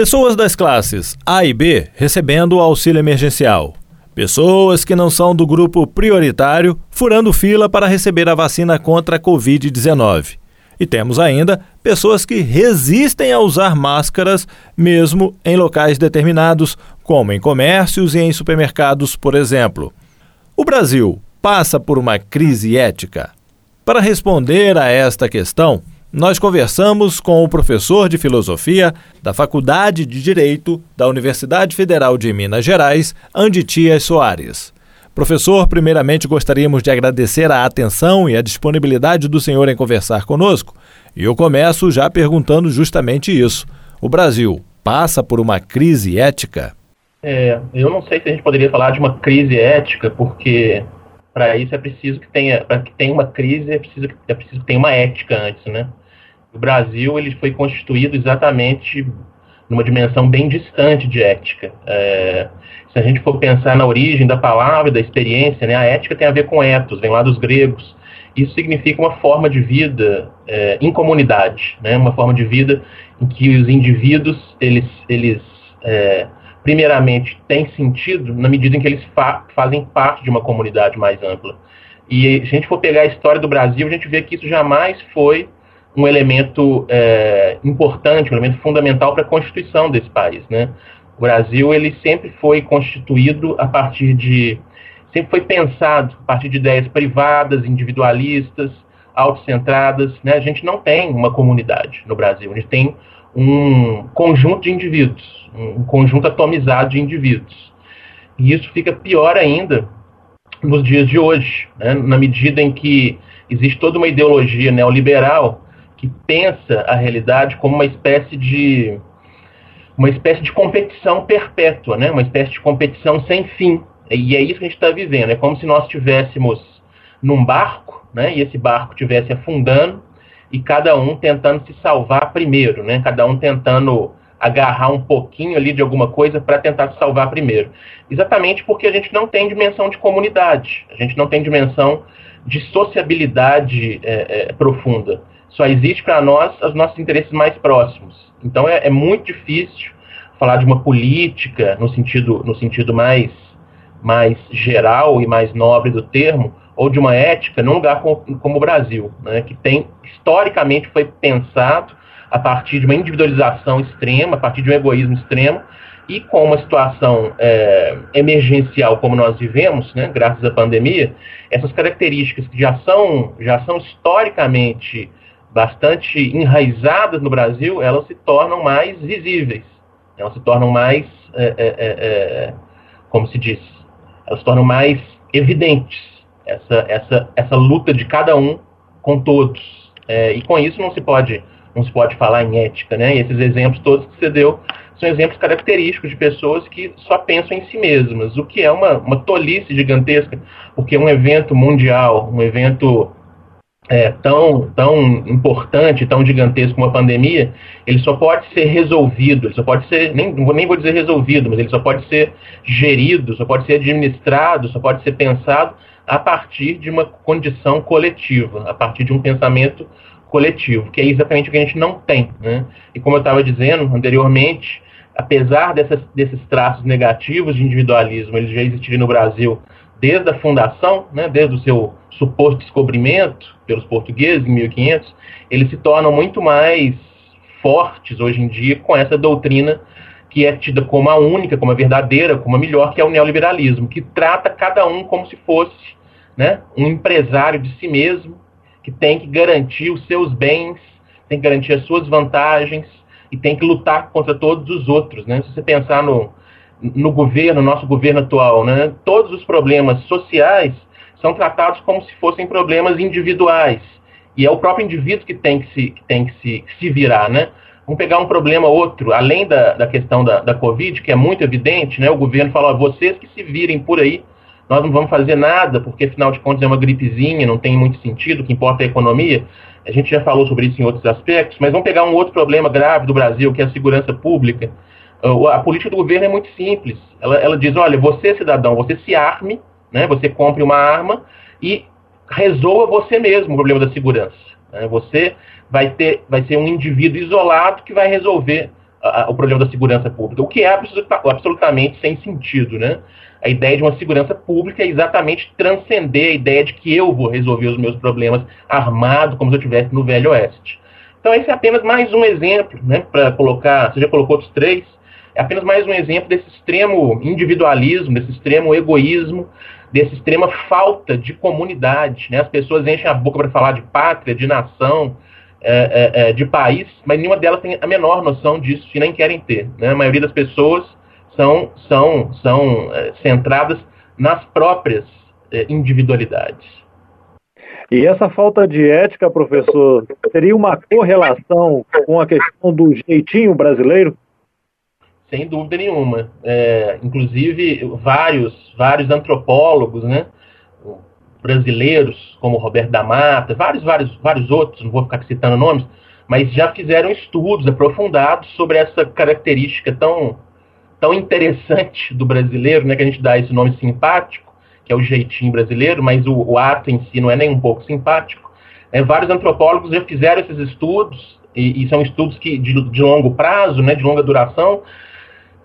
Pessoas das classes A e B recebendo o auxílio emergencial. Pessoas que não são do grupo prioritário furando fila para receber a vacina contra a Covid-19. E temos ainda pessoas que resistem a usar máscaras mesmo em locais determinados, como em comércios e em supermercados, por exemplo. O Brasil passa por uma crise ética? Para responder a esta questão, nós conversamos com o professor de filosofia da Faculdade de Direito da Universidade Federal de Minas Gerais, Anditias Soares. Professor, primeiramente gostaríamos de agradecer a atenção e a disponibilidade do senhor em conversar conosco. E eu começo já perguntando justamente isso. O Brasil passa por uma crise ética? É, eu não sei se a gente poderia falar de uma crise ética, porque para isso é preciso que tenha, para que tenha uma crise é preciso, é preciso que tenha uma ética antes, né? O Brasil ele foi constituído exatamente numa dimensão bem distante de ética. É, se a gente for pensar na origem da palavra, da experiência, né, a ética tem a ver com ethos, vem lá dos gregos. Isso significa uma forma de vida é, em comunidade, né, uma forma de vida em que os indivíduos, eles, eles é, primeiramente, têm sentido na medida em que eles fa fazem parte de uma comunidade mais ampla. E se a gente for pegar a história do Brasil, a gente vê que isso jamais foi um elemento é, importante, um elemento fundamental para a constituição desse país, né? O Brasil ele sempre foi constituído a partir de, sempre foi pensado a partir de ideias privadas, individualistas, autocentradas, né? A gente não tem uma comunidade no Brasil, a gente tem um conjunto de indivíduos, um conjunto atomizado de indivíduos. E isso fica pior ainda nos dias de hoje, né? na medida em que existe toda uma ideologia neoliberal que pensa a realidade como uma espécie de uma espécie de competição perpétua, né? uma espécie de competição sem fim. E é isso que a gente está vivendo. É como se nós estivéssemos num barco, né? e esse barco estivesse afundando, e cada um tentando se salvar primeiro, né? cada um tentando agarrar um pouquinho ali de alguma coisa para tentar se salvar primeiro. Exatamente porque a gente não tem dimensão de comunidade, a gente não tem dimensão de sociabilidade é, é, profunda só existe para nós os nossos interesses mais próximos. Então é, é, muito difícil falar de uma política no sentido, no sentido mais, mais geral e mais nobre do termo, ou de uma ética num lugar como, como o Brasil, né, que tem historicamente foi pensado a partir de uma individualização extrema, a partir de um egoísmo extremo, e com uma situação é, emergencial como nós vivemos, né, graças à pandemia, essas características que já são, já são historicamente bastante enraizadas no Brasil, elas se tornam mais visíveis, elas se tornam mais, é, é, é, é, como se diz, elas se tornam mais evidentes, essa, essa, essa luta de cada um com todos. É, e com isso não se pode não se pode falar em ética, né? E esses exemplos todos que você deu são exemplos característicos de pessoas que só pensam em si mesmas, o que é uma, uma tolice gigantesca, porque um evento mundial, um evento é, tão, tão importante, tão gigantesco como a pandemia, ele só pode ser resolvido, ele só pode ser, nem, nem vou dizer resolvido, mas ele só pode ser gerido, só pode ser administrado, só pode ser pensado a partir de uma condição coletiva, a partir de um pensamento coletivo, que é exatamente o que a gente não tem. Né? E como eu estava dizendo anteriormente, apesar dessas, desses traços negativos de individualismo, eles já existirem no Brasil desde a fundação, né, desde o seu suposto descobrimento pelos portugueses em 1500, eles se tornam muito mais fortes hoje em dia com essa doutrina que é tida como a única, como a verdadeira, como a melhor, que é o neoliberalismo, que trata cada um como se fosse né, um empresário de si mesmo, que tem que garantir os seus bens, tem que garantir as suas vantagens e tem que lutar contra todos os outros. Né? Se você pensar no, no governo, nosso governo atual, né, todos os problemas sociais são tratados como se fossem problemas individuais. E é o próprio indivíduo que tem que se, que tem que se, se virar, né? Vamos pegar um problema outro, além da, da questão da, da Covid, que é muito evidente, né? O governo fala, vocês que se virem por aí, nós não vamos fazer nada, porque afinal de contas é uma gripezinha, não tem muito sentido, o que importa é a economia. A gente já falou sobre isso em outros aspectos, mas vamos pegar um outro problema grave do Brasil, que é a segurança pública. A política do governo é muito simples. Ela, ela diz: olha, você, cidadão, você se arme, né, você compre uma arma e resolva você mesmo o problema da segurança. Né? Você vai, ter, vai ser um indivíduo isolado que vai resolver o problema da segurança pública, o que é absoluta, absolutamente sem sentido, né? A ideia de uma segurança pública é exatamente transcender a ideia de que eu vou resolver os meus problemas armado, como se eu estivesse no Velho Oeste. Então, esse é apenas mais um exemplo, né, para colocar, você já colocou outros três, é apenas mais um exemplo desse extremo individualismo, desse extremo egoísmo, dessa extrema falta de comunidade. Né? As pessoas enchem a boca para falar de pátria, de nação, é, é, é, de país, mas nenhuma delas tem a menor noção disso e nem querem ter. Né? A maioria das pessoas são, são, são é, centradas nas próprias é, individualidades. E essa falta de ética, professor, seria uma correlação com a questão do jeitinho brasileiro? Sem dúvida nenhuma. É, inclusive, vários, vários antropólogos né, brasileiros, como Roberto da Mata, vários, vários, vários outros, não vou ficar citando nomes, mas já fizeram estudos aprofundados sobre essa característica tão, tão interessante do brasileiro, né, que a gente dá esse nome simpático, que é o jeitinho brasileiro, mas o, o ato em si não é nem um pouco simpático. É, vários antropólogos já fizeram esses estudos, e, e são estudos que, de, de, longo prazo, né, de longa duração,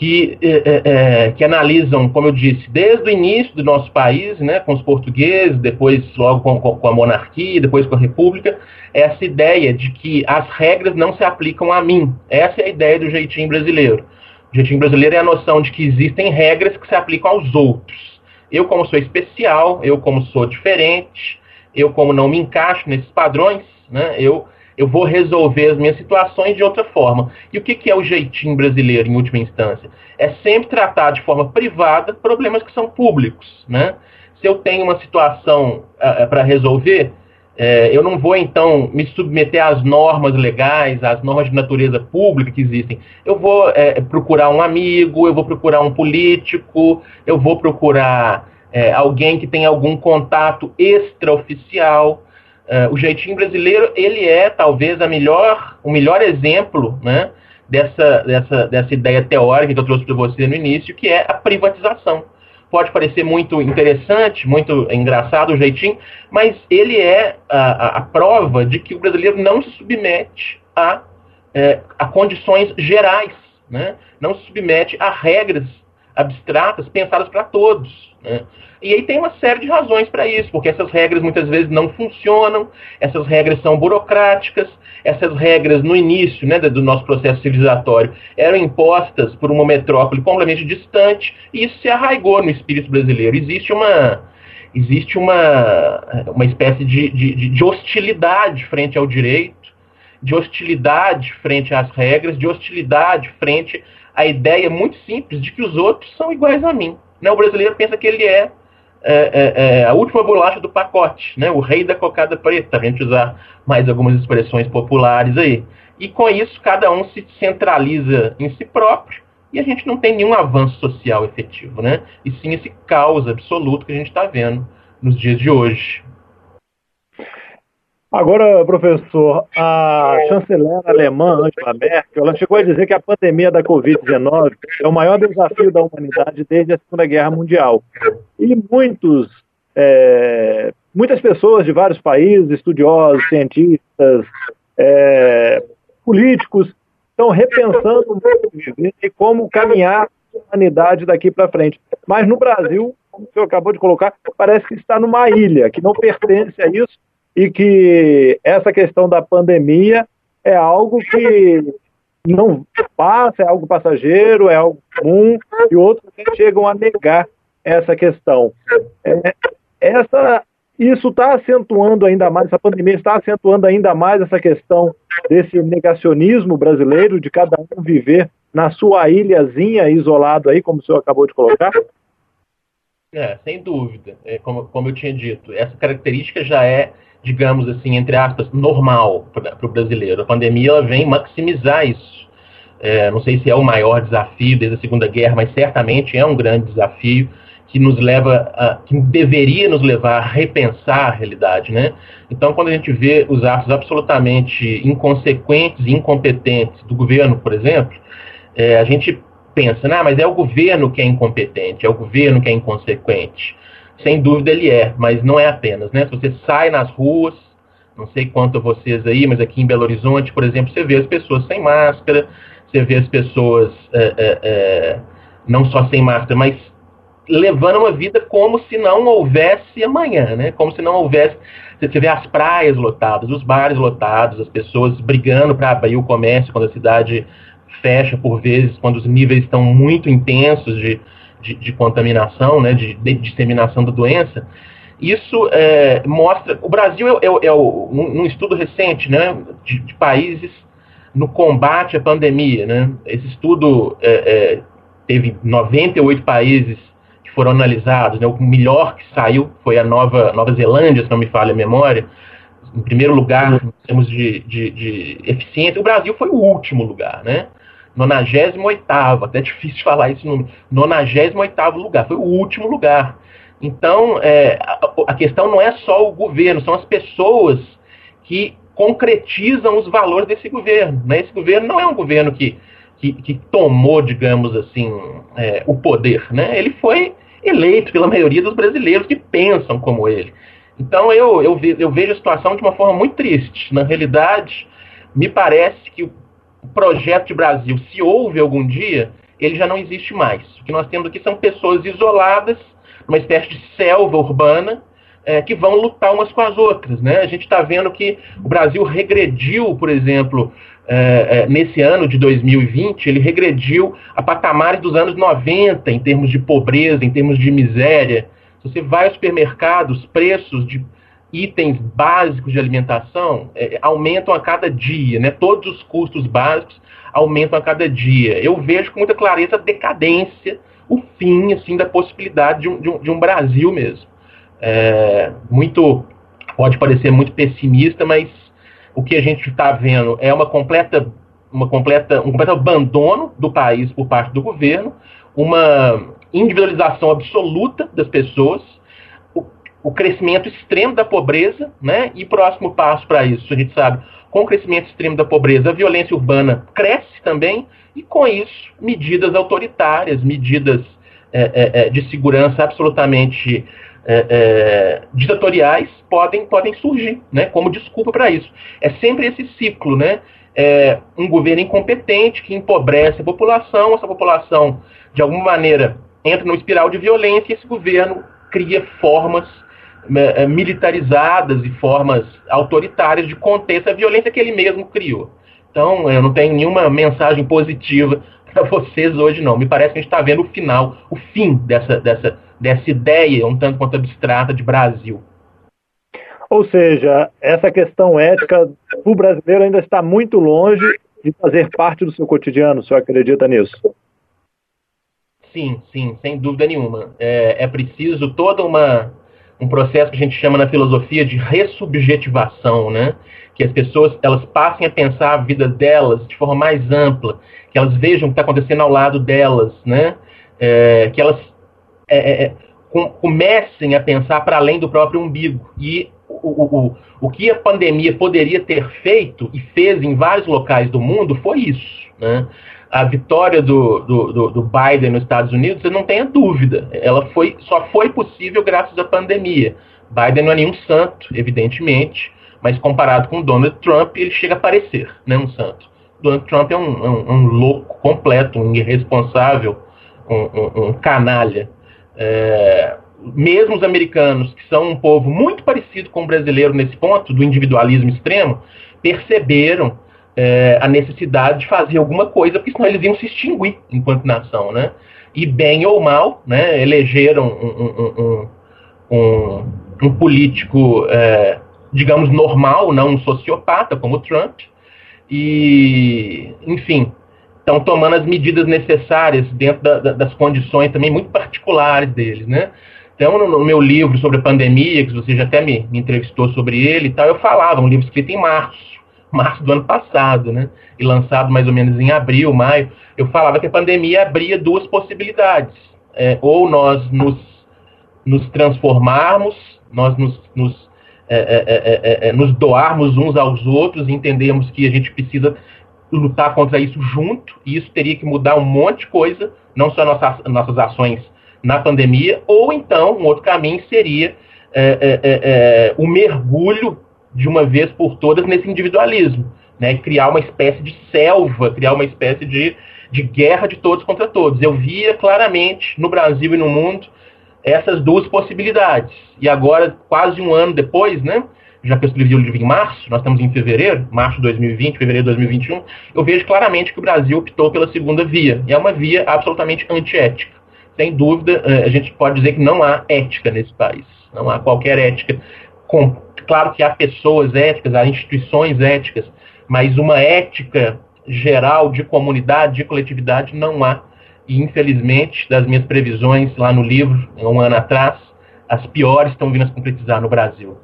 que, é, é, que analisam, como eu disse, desde o início do nosso país, né, com os portugueses, depois logo com, com a monarquia, depois com a república, essa ideia de que as regras não se aplicam a mim. Essa é a ideia do jeitinho brasileiro. O jeitinho brasileiro é a noção de que existem regras que se aplicam aos outros. Eu, como sou especial, eu, como sou diferente, eu, como não me encaixo nesses padrões, né, eu, eu vou resolver as minhas situações de outra forma. E o que, que é o jeitinho brasileiro, em última instância? É sempre tratar de forma privada problemas que são públicos. Né? Se eu tenho uma situação uh, para resolver, é, eu não vou, então, me submeter às normas legais, às normas de natureza pública que existem. Eu vou é, procurar um amigo, eu vou procurar um político, eu vou procurar é, alguém que tem algum contato extraoficial. É, o jeitinho brasileiro, ele é, talvez, a melhor, o melhor exemplo né, dessa, dessa, dessa ideia teórica que eu trouxe para você no início, que é a privatização pode parecer muito interessante, muito engraçado o jeitinho, mas ele é a, a prova de que o brasileiro não se submete a, é, a condições gerais, né? não se submete a regras abstratas pensadas para todos. Né? E aí tem uma série de razões para isso, porque essas regras muitas vezes não funcionam, essas regras são burocráticas, essas regras no início né, do nosso processo civilizatório eram impostas por uma metrópole completamente distante, e isso se arraigou no espírito brasileiro. Existe uma, existe uma, uma espécie de, de, de hostilidade frente ao direito, de hostilidade frente às regras, de hostilidade frente à ideia muito simples de que os outros são iguais a mim. Né? O brasileiro pensa que ele é é, é, é, a última bolacha do pacote, né? o rei da cocada preta, a gente usar mais algumas expressões populares aí. E com isso, cada um se centraliza em si próprio e a gente não tem nenhum avanço social efetivo, né? E sim esse caos absoluto que a gente está vendo nos dias de hoje. Agora, professor, a chanceler alemã Angela Merkel, ela chegou a dizer que a pandemia da Covid-19 é o maior desafio da humanidade desde a Segunda Guerra Mundial. E muitos, é, muitas pessoas de vários países, estudiosos, cientistas, é, políticos, estão repensando o modo de viver e como caminhar a humanidade daqui para frente. Mas no Brasil, como o senhor acabou de colocar, parece que está numa ilha, que não pertence a isso e que essa questão da pandemia é algo que não passa, é algo passageiro, é algo comum, e outros chegam a negar essa questão. É, essa, isso está acentuando ainda mais, essa pandemia está acentuando ainda mais essa questão desse negacionismo brasileiro, de cada um viver na sua ilhazinha isolado aí, como o senhor acabou de colocar? É, sem dúvida. É, como, como eu tinha dito, essa característica já é digamos assim, entre aspas, normal para o brasileiro. A pandemia ela vem maximizar isso. É, não sei se é o maior desafio desde a Segunda Guerra, mas certamente é um grande desafio que nos leva, a, que deveria nos levar a repensar a realidade, né? Então, quando a gente vê os atos absolutamente inconsequentes e incompetentes do governo, por exemplo, é, a gente pensa, né, mas é o governo que é incompetente, é o governo que é inconsequente sem dúvida ele é, mas não é apenas, né? Se você sai nas ruas, não sei quanto vocês aí, mas aqui em Belo Horizonte, por exemplo, você vê as pessoas sem máscara, você vê as pessoas é, é, é, não só sem máscara, mas levando uma vida como se não houvesse amanhã, né? Como se não houvesse. Você vê as praias lotadas, os bares lotados, as pessoas brigando para abrir o comércio quando a cidade fecha, por vezes, quando os níveis estão muito intensos de, de, de contaminação, né? De, de, disseminação da doença. Isso é, mostra. O Brasil é, é, é estudo recente, né? De, de, países no combate à pandemia, né? Esse estudo é, é, teve 98 países que foram analisados, né? o melhor que saiu foi a Nova, Nova Zelândia, se não me falha a memória, em primeiro lugar em termos de, de, de eficiência, o Brasil foi o último lugar, né? 98 até difícil falar esse número, 98 lugar, foi o último lugar. Então, é, a, questão não é só o governo, são as pessoas que concretizam os valores desse governo. Né? Esse governo não é um governo que, que, que tomou, digamos assim, é, o poder. Né? Ele foi eleito pela maioria dos brasileiros que pensam como ele. Então eu, eu vejo a situação de uma forma muito triste. Na realidade, me parece que o projeto de Brasil, se houve algum dia, ele já não existe mais. O que nós temos aqui são pessoas isoladas, uma espécie de selva urbana, é, que vão lutar umas com as outras. Né? A gente está vendo que o Brasil regrediu, por exemplo, é, é, nesse ano de 2020, ele regrediu a patamares dos anos 90 em termos de pobreza, em termos de miséria. Se você vai ao supermercado, os preços de itens básicos de alimentação é, aumentam a cada dia, né? todos os custos básicos aumentam a cada dia. Eu vejo com muita clareza a decadência, o fim assim, da possibilidade de um, de um, de um Brasil mesmo. É, muito pode parecer muito pessimista, mas o que a gente está vendo é uma completa, uma completa, um completo abandono do país por parte do governo, uma individualização absoluta das pessoas, o, crescimento extremo da pobreza, né? E próximo passo para isso, a gente sabe, com o crescimento extremo da pobreza, a violência urbana cresce também, e com isso, medidas autoritárias, medidas é, é, é de segurança absolutamente é, é, ditatoriais podem, podem surgir, né, como desculpa para isso. É sempre esse ciclo, né? É um governo incompetente que empobrece a população, essa população, de alguma maneira, entra numa espiral de violência e esse governo cria formas é, é, militarizadas e formas autoritárias de conter essa violência que ele mesmo criou. Então, eu não tenho nenhuma mensagem positiva para vocês hoje, não. Me parece que a gente está vendo o final, o fim dessa, dessa dessa ideia um tanto quanto abstrata de Brasil. Ou seja, essa questão ética do brasileiro ainda está muito longe de fazer parte do seu cotidiano, o senhor acredita nisso? Sim, sim, sem dúvida nenhuma. É, é preciso toda uma um processo que a gente chama na filosofia de ressubjetivação, né? Que as pessoas elas passem a pensar a vida delas de forma mais ampla, que elas vejam o que está acontecendo ao lado delas, né? É, que elas é, é, é, com, comecem a pensar para além do próprio umbigo. E o, o, o que a pandemia poderia ter feito e fez em vários locais do mundo foi isso. Né? A vitória do, do, do, Biden nos Estados Unidos, você não tenha dúvida, ela foi, só foi possível graças à pandemia. Biden não é nenhum santo, evidentemente, mas comparado com Donald Trump, ele chega a parecer né, um santo. Donald Trump é um, um, um louco completo, um irresponsável, um, um canalha. É, mesmo os americanos, que são um povo muito parecido com o brasileiro nesse ponto, do individualismo extremo, perceberam é, a necessidade de fazer alguma coisa, porque senão eles iam se extinguir enquanto nação, né? E bem ou mal, né, elegeram um, um, um, um político, é, digamos, normal, não um sociopata como o Trump, e, enfim, estão tomando as medidas necessárias dentro da, da, das condições também muito particulares deles, né? Então, no, no, meu livro sobre a pandemia, que você já até me, me, entrevistou sobre ele e tal, eu falava, um livro escrito em março, março do ano passado, né? E lançado mais ou menos em abril, maio, eu falava que a pandemia abria duas possibilidades. É, ou nós nos, nos transformarmos, nós nos, nos, é é, é, é, nos doarmos uns aos outros, entendemos que a gente precisa lutar contra isso junto, e isso teria que mudar um monte de coisa, não só nossas, nossas ações na pandemia, ou então, um outro caminho seria é, é, é, é, o mergulho de uma vez por todas nesse individualismo. né, criar uma espécie de selva, criar uma espécie de, de guerra de todos contra todos. Eu via claramente no Brasil e no mundo essas duas possibilidades. E agora, quase um ano depois, né, já que eu escrevi o livro em março, nós estamos em fevereiro, março de 2020, fevereiro de 2021, eu vejo claramente que o Brasil optou pela segunda via. E é uma via absolutamente antiética. Sem dúvida, eh, a gente pode dizer que não há ética nesse país. Não há qualquer ética. Claro que há pessoas éticas, há instituições éticas, mas uma ética geral de comunidade, de coletividade, não há. E, infelizmente, das minhas previsões lá no livro, um ano atrás, as piores estão vindo a se concretizar no Brasil.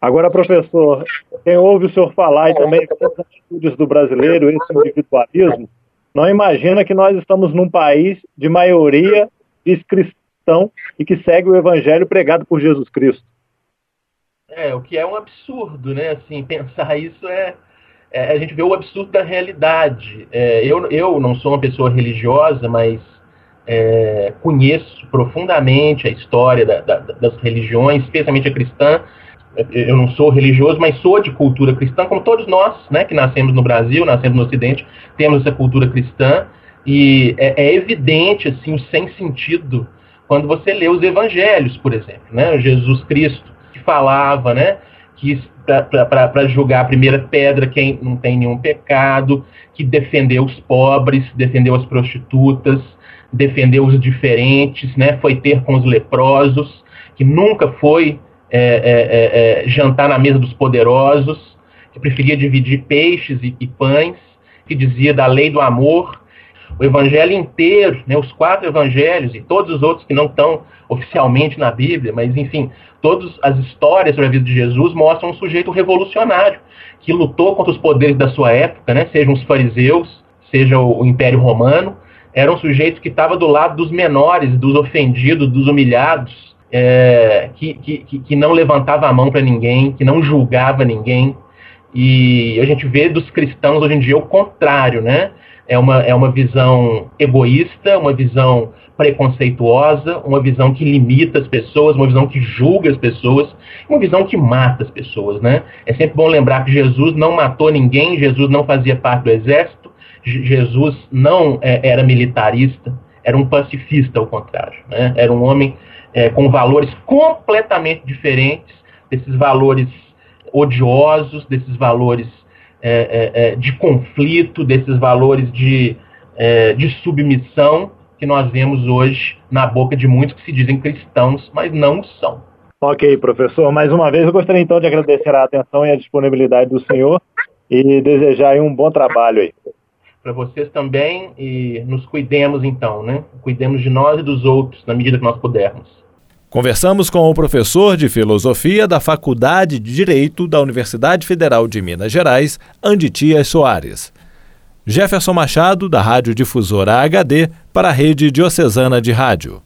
Agora, professor, quem ouve o senhor falar e também as atitudes do brasileiro, esse individualismo, não imagina que nós estamos num país de maioria cristão e que segue o evangelho pregado por Jesus Cristo. É, o que é um absurdo, né? Assim, pensar isso é, é a gente vê o absurdo da realidade. É, eu, eu não sou uma pessoa religiosa, mas é, conheço profundamente a história da, da, das religiões, especialmente a cristã. Eu não sou religioso, mas sou de cultura cristã, como todos nós, né, que nascemos no Brasil, nascemos no Ocidente, temos essa cultura cristã. E é, é evidente assim o sem sentido quando você lê os Evangelhos, por exemplo, né? Jesus Cristo falava, né? Que para julgar a primeira pedra quem não tem nenhum pecado, que defendeu os pobres, defendeu as prostitutas, defendeu os diferentes, né? Foi ter com os leprosos, que nunca foi é, é, é, é jantar na mesa dos poderosos, que preferia dividir peixes e, e pães, que dizia da lei do amor, o evangelho inteiro, né, os quatro evangelhos e todos os outros que não estão oficialmente na Bíblia, mas enfim, todas as histórias sobre a vida de Jesus mostram um sujeito revolucionário que lutou contra os poderes da sua época, né, sejam os fariseus, seja o, Império Romano, era um sujeito que estava do lado dos menores, dos ofendidos, dos humilhados, é, que, que, que não levantava a mão para ninguém, que não julgava ninguém. E a gente vê dos cristãos hoje em dia o contrário, né? É uma, é uma visão egoísta, uma visão preconceituosa, uma visão que limita as pessoas, uma visão que julga as pessoas, uma visão que mata as pessoas, né? É sempre bom lembrar que Jesus não matou ninguém, Jesus não fazia parte do exército, Jesus não é, era militarista, era um pacifista, ao contrário, né? Era um homem é, com valores completamente diferentes desses valores odiosos, desses valores é, é, é, de conflito, desses valores de, é, de submissão que nós vemos hoje na boca de muitos que se dizem cristãos, mas não são. Ok, professor. Mais uma vez, eu gostaria então de agradecer a atenção e a disponibilidade do senhor e desejar um bom trabalho aí. Para vocês também e nos cuidemos então, né? Cuidemos de nós e dos outros na medida que nós pudermos. Conversamos com o professor de filosofia da Faculdade de Direito da Universidade Federal de Minas Gerais, Anditias Soares. Jefferson Machado, da Rádio Difusora HD, para a Rede Diocesana de Rádio.